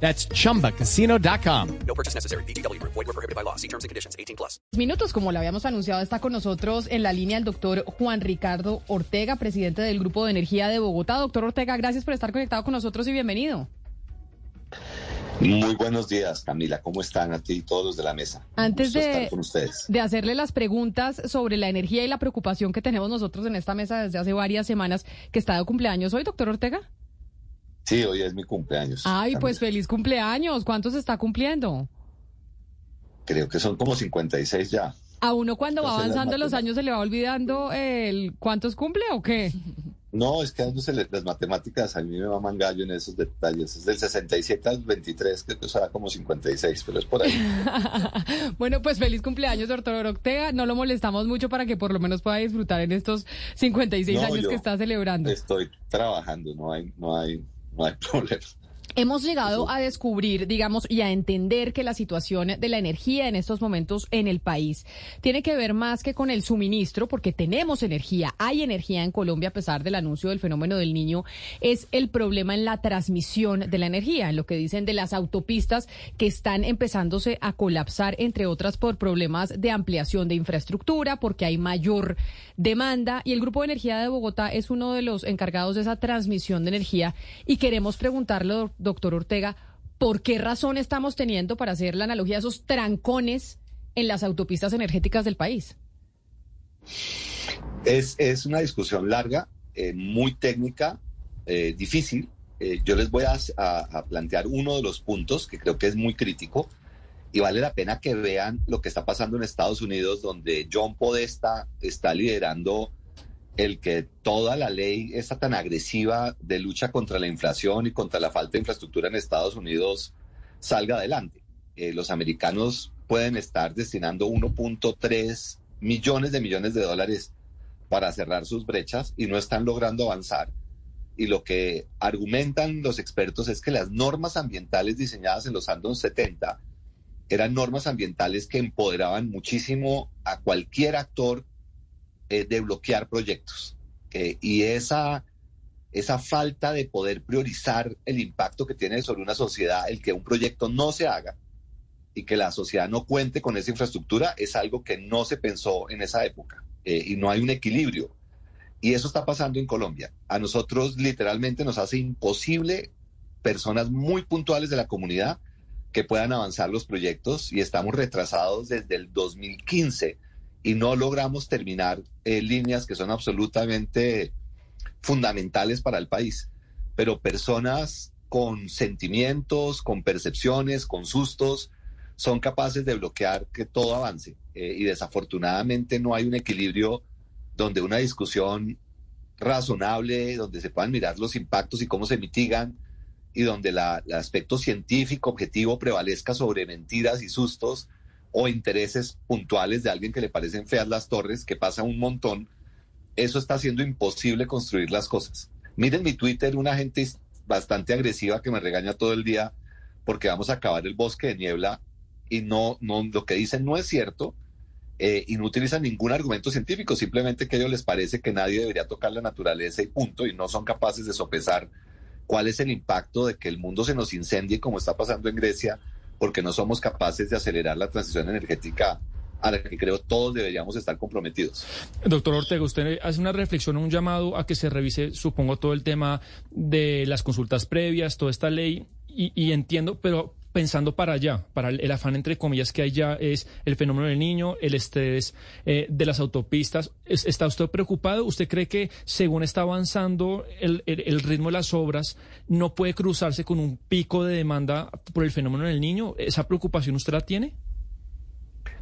That's chumbacasino.com. No purchase necessary. BGW. Void were prohibited by law. See terms and conditions. 18 plus. Minutos, como lo habíamos anunciado, está con nosotros en la línea el doctor Juan Ricardo Ortega, presidente del Grupo de Energía de Bogotá. Doctor Ortega, gracias por estar conectado con nosotros y bienvenido. Muy buenos días, Camila. ¿Cómo están a ti y todos los de la mesa? Antes de, estar con ustedes. de hacerle las preguntas sobre la energía y la preocupación que tenemos nosotros en esta mesa desde hace varias semanas, que está de cumpleaños hoy, doctor Ortega. Sí, hoy es mi cumpleaños. Ay, pues feliz cumpleaños. ¿Cuántos está cumpliendo? Creo que son como 56 ya. A uno cuando va avanzando los años se le va olvidando el cuántos cumple o qué. No, es que a le- las matemáticas a mí me maman gallo en esos detalles. Es del 67 al 23, creo que será como 56, pero es por ahí. Bueno, pues feliz cumpleaños, doctor Ortega. No lo molestamos mucho para que por lo menos pueda disfrutar en estos 56 No, años que está celebrando. Estoy trabajando, no hay, no hay, no hay problema. Hemos llegado a descubrir, digamos, y a entender que la situación de la energía en estos momentos en el país tiene que ver más que con el suministro, porque tenemos energía, hay energía en Colombia a pesar del anuncio del fenómeno del niño, es el problema en la transmisión de la energía, en lo que dicen de las autopistas que están empezándose a colapsar, entre otras por problemas de ampliación de infraestructura, porque hay mayor demanda. Y el Grupo de Energía de Bogotá es uno de los encargados de esa transmisión de energía y queremos preguntarle, doctor Ortega, ¿por qué razón estamos teniendo para hacer la analogía esos trancones en las autopistas energéticas del país? Es, es una discusión larga, eh, muy técnica, eh, difícil. Eh, yo les voy a plantear uno de los puntos que creo que es muy crítico y vale la pena que vean lo que está pasando en Estados Unidos, donde John Podesta está liderando el que toda la ley está tan agresiva de lucha contra la inflación y contra la falta de infraestructura en Estados Unidos salga adelante. Eh, los americanos pueden estar destinando 1.3 millones de millones de dólares para cerrar sus brechas y no están logrando avanzar. Y lo que argumentan los expertos es que las normas ambientales diseñadas en los años 70 eran normas ambientales que empoderaban muchísimo a cualquier actor eh, de bloquear proyectos. Y esa, esa falta de poder priorizar el impacto que tiene sobre una sociedad el que un proyecto no se haga y que la sociedad no cuente con esa infraestructura es algo que no se pensó en esa época eh, y no hay un equilibrio. Y eso está pasando en Colombia. A nosotros literalmente nos hace imposible personas muy puntuales de la comunidad que puedan avanzar los proyectos y estamos retrasados desde el 2015 y no logramos terminar eh, líneas que son absolutamente fundamentales para el país. Pero personas con sentimientos, con percepciones, con sustos, son capaces de bloquear que todo avance. Eh, y desafortunadamente no hay un equilibrio donde una discusión razonable, donde se puedan mirar los impactos y cómo se mitigan, y donde el aspecto científico objetivo prevalezca sobre mentiras y sustos o intereses puntuales de alguien que le parecen feas las torres, que pasa un montón, eso está haciendo imposible construir las cosas. Miren mi Twitter, una gente bastante agresiva que me regaña todo el día porque vamos a acabar el bosque de niebla y no, no lo que dicen no es cierto eh, y no utilizan ningún argumento científico, simplemente que a ellos les parece que nadie debería tocar la naturaleza y punto, y no son capaces de sopesar cuál es el impacto de que el mundo se nos incendie como está pasando en Grecia, porque no somos capaces de acelerar la transición energética a la que creo todos deberíamos estar comprometidos. Doctor Ortega, usted hace una reflexión, un llamado a que se revise, supongo, todo el tema de las consultas previas, toda esta ley, y, y entiendo, pero pensando para allá, para el, afán entre comillas que hay ya es el fenómeno del niño, el estrés eh, de las autopistas. ¿Es, ¿Está usted preocupado? ¿Usted cree que según está avanzando el, el, el, ritmo de las obras, no puede cruzarse con un pico de demanda por el fenómeno del niño? ¿Esa preocupación usted la tiene?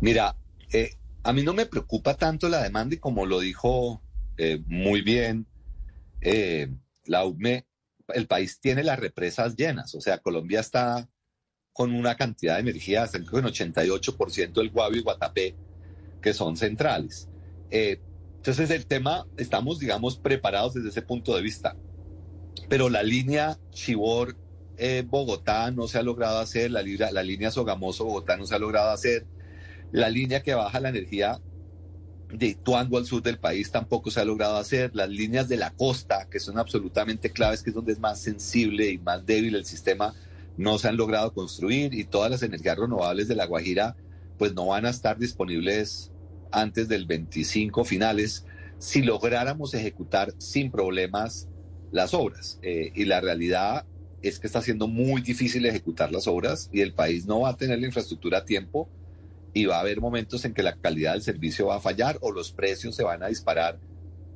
Mira, eh, a mí no me preocupa tanto la demanda y como lo dijo eh, muy bien la UME, el país tiene las represas llenas, o sea, Colombia está con una cantidad de energía hasta en 88% del Guavio y Guatapé, que son centrales. Eh, entonces el tema, estamos, digamos, preparados desde ese punto de vista. Pero la línea Chibor eh, Bogotá no se ha logrado hacer, la, línea Sogamoso Bogotá no se ha logrado hacer, la línea que baja la energía de Tuango al sur del país tampoco se ha logrado hacer. Las líneas de la costa, que son absolutamente claves, que es donde es más sensible y más débil el sistema, no se han logrado construir y todas las energías renovables de la Guajira pues no van a estar disponibles antes del 25 finales si lográramos ejecutar sin problemas las obras. Eh, y la realidad es que está siendo muy difícil ejecutar las obras y el país no va a tener la infraestructura a tiempo y va a haber momentos en que la calidad del servicio va a fallar o los precios se van a disparar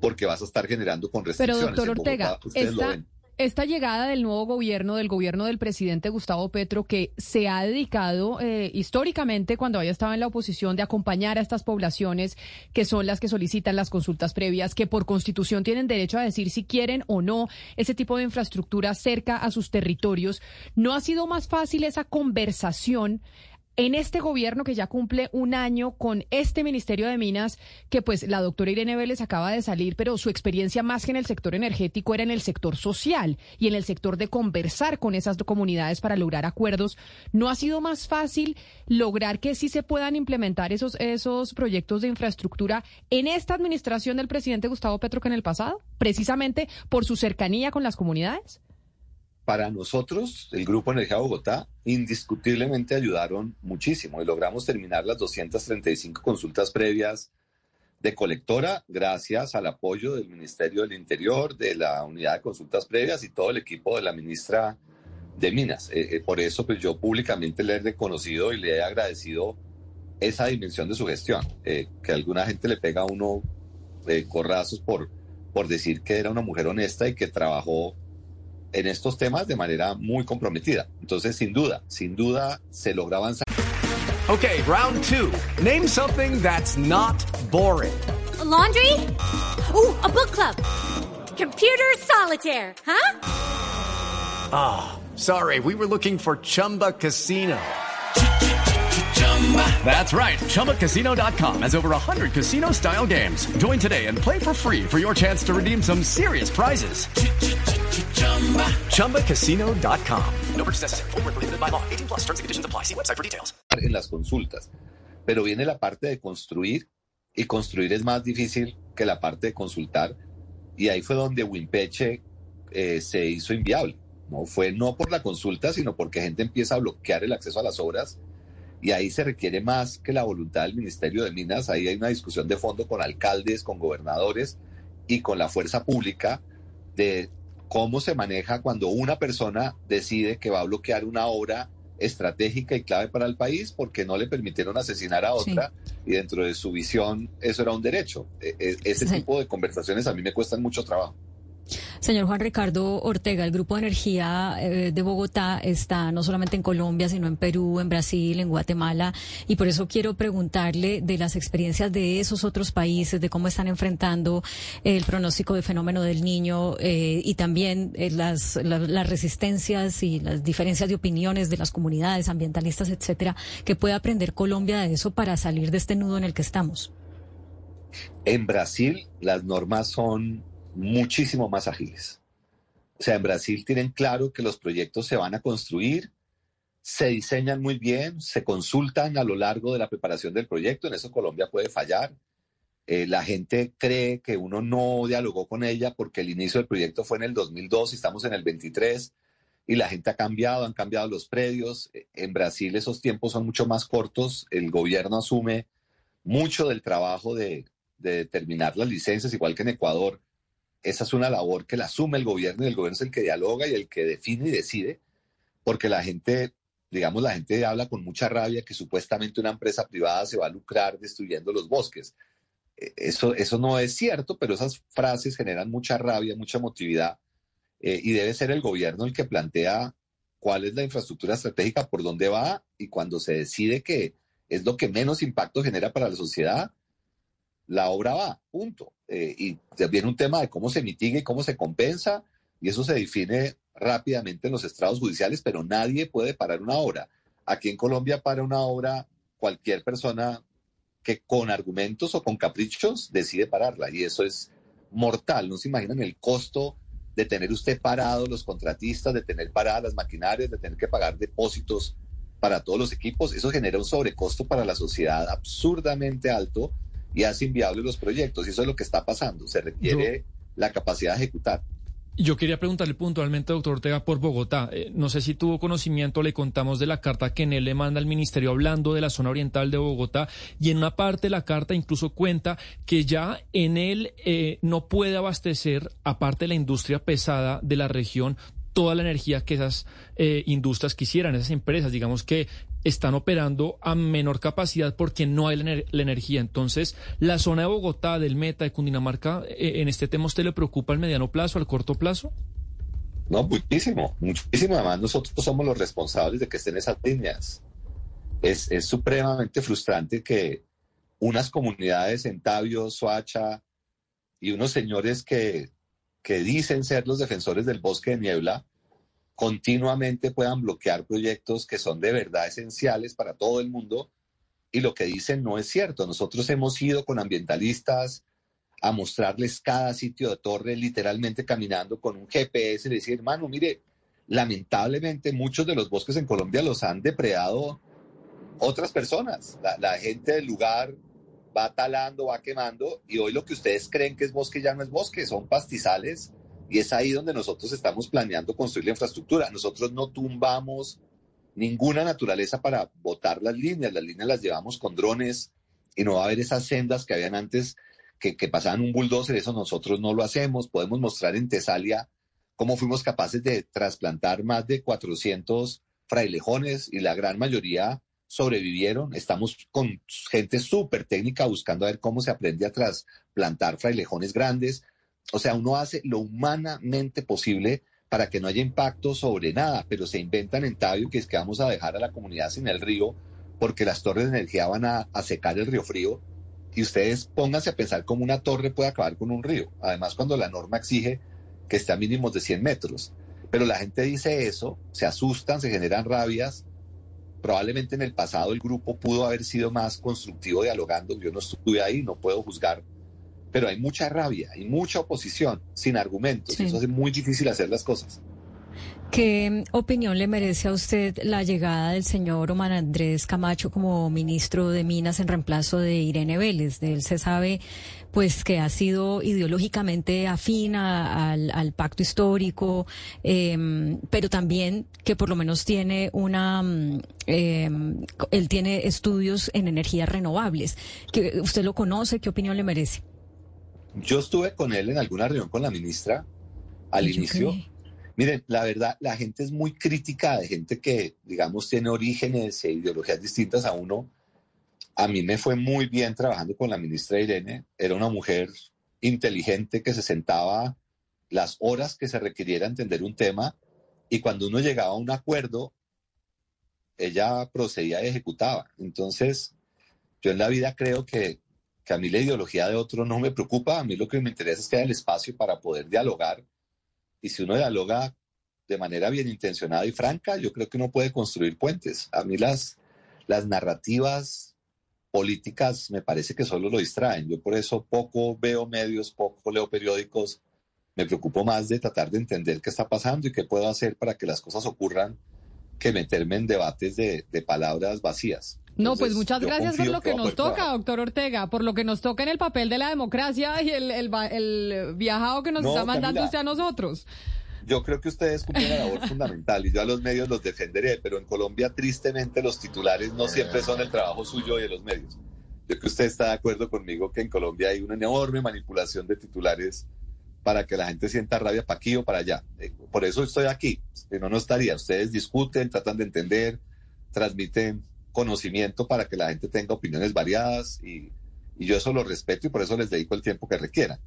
porque vas a estar generando con restricciones. Pero doctor Ortega, esta, llegada del nuevo gobierno, del gobierno del presidente Gustavo Petro, que se ha dedicado eh, históricamente, cuando había estado en la oposición, de acompañar a estas poblaciones que son las que solicitan las consultas previas, que por constitución tienen derecho a decir si quieren o no ese tipo de infraestructura cerca a sus territorios, ¿no ha sido más fácil esa conversación en este gobierno que ya cumple un año con este Ministerio de Minas, que pues la doctora Irene Vélez acaba de salir, pero su experiencia más que en el sector energético era en el sector social y en el sector de conversar con esas comunidades para lograr acuerdos, ¿no ha sido más fácil lograr que sí se puedan implementar esos, esos proyectos de infraestructura en esta administración del presidente Gustavo Petro que en el pasado, precisamente por su cercanía con las comunidades? Para nosotros, el Grupo Energía Bogotá, indiscutiblemente ayudaron muchísimo y logramos terminar las 235 consultas previas de colectora gracias al apoyo del Ministerio del Interior, de la Unidad de Consultas Previas y todo el equipo de la ministra de Minas. Eh, eh, por eso pues yo públicamente le he reconocido y le he agradecido esa dimensión de su gestión, eh, que alguna gente le pega a uno corrazos por, por decir que era una mujer honesta y que trabajó en estos temas de manera muy comprometida. Entonces, sin duda, sin duda se logra avanzar. Okay, round two. Name something that's not boring. laundry? Ooh, a book club. Computer solitaire, huh? Ah, oh, sorry. We were looking for Chumba Casino. That's right. ChumbaCasino.com has over 100 casino style games. Join today and play for free for your chance to redeem some serious prizes. ChumbaCasino.com. No purchase necessary. Forward, prohibited by law. 18 plus terms and conditions apply. See website for details. En las consultas. Pero viene la parte de construir y construir es más difícil que la parte de consultar. Y ahí fue donde Wimpeche eh, se hizo inviable. No fue no por la consulta, sino porque gente empieza a bloquear el acceso a las obras y ahí se requiere más que la voluntad del Ministerio de Minas. Ahí hay una discusión de fondo con alcaldes, con gobernadores y con la fuerza pública de cómo se maneja cuando una persona decide que va a bloquear una obra estratégica y clave para el país porque no le permitieron asesinar a otra y dentro de su visión eso era un derecho. E, e, ese tipo de conversaciones a mí me cuestan mucho trabajo. Señor Juan Ricardo Ortega, el Grupo de Energía eh, de Bogotá está no solamente en Colombia, sino en Perú, en Brasil, en Guatemala, y por eso quiero preguntarle de las experiencias de esos otros países, de cómo están enfrentando el pronóstico de fenómeno del niño eh, y también eh, las, las resistencias y las diferencias de opiniones de las comunidades ambientalistas, etcétera, que puede aprender Colombia de eso para salir de este nudo en el que estamos. En Brasil las normas son muchísimo más ágiles. O sea, en Brasil tienen claro que los proyectos se van a construir, se diseñan muy bien, se consultan a lo largo de la preparación del proyecto, en eso Colombia puede fallar. Eh, la gente cree que uno no dialogó con ella porque el inicio del proyecto fue en el 2002 y estamos en el 23 y la gente ha cambiado, han cambiado los predios. Eh, en Brasil esos tiempos son mucho más cortos, el gobierno asume mucho del trabajo de, de determinar las licencias, igual que en Ecuador esa es una labor que la asume el gobierno y el gobierno es el que dialoga y el que define y decide, porque la gente, digamos, la gente habla con mucha rabia que supuestamente una empresa privada se va a lucrar destruyendo los bosques. E, eso, eso no es cierto, pero esas frases generan mucha rabia, mucha emotividad eh, y debe ser el gobierno el que plantea cuál es la infraestructura estratégica, por dónde va y cuando se decide que es lo que menos impacto genera para la sociedad, la obra va, punto. Eh, y viene un tema de cómo se mitiga y cómo se compensa, y eso se define rápidamente en los estrados judiciales, pero nadie puede parar una obra. Aquí en Colombia para una obra cualquier persona que con argumentos o con caprichos decide pararla y eso es mortal. No se imaginan el costo de tener usted parado los contratistas, de tener paradas las maquinarias, de tener que pagar depósitos para todos los equipos. Eso genera un sobrecosto para la sociedad absurdamente alto y hace inviables los proyectos. Y eso es lo que está pasando. Se requiere la capacidad de ejecutar. Yo quería preguntarle puntualmente, doctor Ortega, por Bogotá. Eh, no sé si tuvo conocimiento, le contamos de la carta que él le manda al ministerio hablando de la zona oriental de Bogotá y en una parte de la carta incluso cuenta que ya en él eh, no puede abastecer, aparte de la industria pesada de la región, toda la energía que esas eh, industrias quisieran, esas empresas, digamos que están operando a menor capacidad porque no hay la, energía. Entonces, la zona de Bogotá, del Meta, de Cundinamarca, eh, en este tema, ¿usted le preocupa al mediano plazo, al corto plazo? No, muchísimo, muchísimo. Además, nosotros somos los responsables de que estén esas líneas. Es, es supremamente frustrante que unas comunidades en Tabio, Soacha y unos señores que, que dicen ser los defensores del bosque de niebla, continuamente puedan bloquear proyectos que son de verdad esenciales para todo el mundo y lo que dicen no es cierto. Nosotros hemos ido con ambientalistas a mostrarles cada sitio de torre literalmente caminando con un GPS y decir, hermano, mire, lamentablemente muchos de los bosques en Colombia los han depredado otras personas. La, la gente del lugar va talando, va quemando y hoy lo que ustedes creen que es bosque ya no es bosque, son pastizales y es ahí donde nosotros estamos planeando construir la infraestructura. Nosotros no tumbamos ninguna naturaleza para botar las líneas. Las líneas las llevamos con drones y no va a haber esas sendas que habían antes que, pasaban un bulldozer. Eso nosotros no lo hacemos. Podemos mostrar en Tesalia cómo fuimos capaces de trasplantar más de 400 frailejones y la gran mayoría sobrevivieron. Estamos con gente súper técnica buscando a ver cómo se aprende a trasplantar frailejones grandes. O sea, uno hace lo humanamente posible para que no haya impacto sobre nada, pero se inventan en Tabio que es que vamos a dejar a la comunidad sin el río porque las torres de energía van a, secar el río frío. Y ustedes pónganse a pensar cómo una torre puede acabar con un río. Además, cuando la norma exige que esté a mínimos de 100 metros. Pero la gente dice eso, se asustan, se generan rabias. Probablemente en el pasado el grupo pudo haber sido más constructivo dialogando. Yo no estuve ahí, no puedo juzgar pero hay mucha rabia, y mucha oposición sin argumentos, y eso hace muy difícil hacer las cosas. ¿Qué opinión le merece a usted la llegada del señor Omar Andrés Camacho como ministro de Minas en reemplazo de Irene Vélez? De él se sabe pues que ha sido ideológicamente afín al, pacto histórico, em, pero también que por lo menos tiene una, mm, em, él tiene estudios en energías renovables. ¿Usted lo conoce? ¿Qué opinión le merece? Yo estuve con él en alguna reunión con la ministra al inicio. Miren, la verdad, la gente es muy crítica de gente que, digamos, tiene orígenes e ideologías distintas a uno. A mí me fue muy bien trabajando con la ministra Irene. Era una mujer inteligente que se sentaba las horas que se requiriera entender un tema y cuando uno llegaba a un acuerdo, ella procedía y ejecutaba. Entonces, yo en la vida creo que a mí la ideología de otro no me preocupa, a mí lo que me interesa es que haya el espacio para poder dialogar. Y si uno dialoga de manera bien intencionada y franca, yo creo que uno puede construir puentes. A mí las, las narrativas políticas me parece que solo lo distraen. Yo por eso poco veo medios, poco leo periódicos. Me preocupo más de tratar de entender qué está pasando y qué puedo hacer para que las cosas ocurran que meterme en debates de, de palabras vacías. No, pues muchas gracias por lo que, nos toca, doctor Ortega, por lo que nos toca en el papel de la democracia y el, el, viajado que nos está mandando usted a nosotros. Yo creo que ustedes cumplen una labor fundamental y yo a los medios los defenderé, pero en Colombia tristemente los titulares no siempre son el trabajo suyo y de los medios. Yo creo que usted está de acuerdo conmigo que en Colombia hay una enorme manipulación de titulares para que la gente sienta rabia para aquí o para allá. Eh, por eso estoy aquí, si no, no estaría. Ustedes discuten, tratan de entender, transmiten conocimiento para que la gente tenga opiniones variadas y, yo eso lo respeto y por eso les dedico el tiempo que requieran.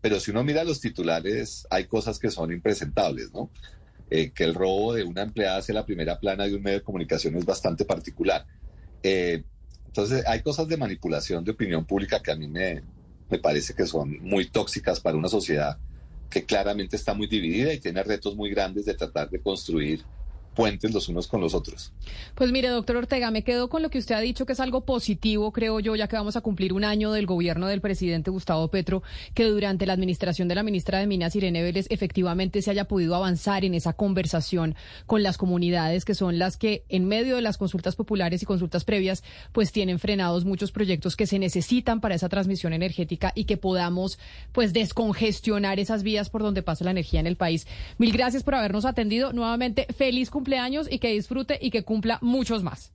Pero si uno mira los titulares, hay cosas que son impresentables, ¿no? Eh, que el robo de una empleada hacia la primera plana de un medio de comunicación es bastante particular. Eh, entonces, hay cosas de manipulación de opinión pública que a mí me, me parece que son muy tóxicas para una sociedad que claramente está muy dividida y tiene retos muy grandes de tratar de construir puentes los unos con los otros. Pues mire, doctor Ortega, me quedo con lo que usted ha dicho, que es algo positivo, creo yo, ya que vamos a cumplir un año del gobierno del presidente Gustavo Petro, que durante la administración de la ministra de Minas, Irene Vélez, efectivamente se haya podido avanzar en esa conversación con las comunidades, que son las que en medio de las consultas populares y consultas previas, pues tienen frenados muchos proyectos que se necesitan para esa transmisión energética y que podamos, pues, descongestionar esas vías por donde pasa la energía en el país. Mil gracias por habernos atendido. Nuevamente, feliz cumpleaños y que disfrute y que cumpla muchos más.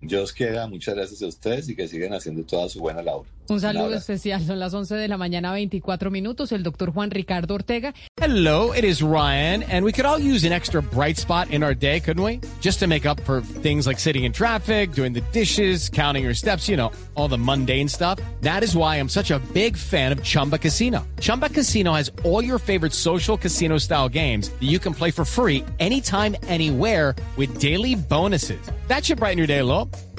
Dios quiera, muchas gracias a ustedes y que sigan haciendo toda su buena labor. Un saludo especial. Son las 11 de la mañana, 24 minutos. El doctor Juan Ricardo Ortega. Hello, it is Ryan, and we could all use an extra bright spot in our day, couldn't we? Just to make up for things like sitting in traffic, doing the dishes, counting your steps, you know, all the mundane stuff. That is why I'm such a big fan of Chumba Casino. Chumba Casino has all your favorite social casino style games that you can play for free anytime, anywhere with daily bonuses. That should brighten your day a little.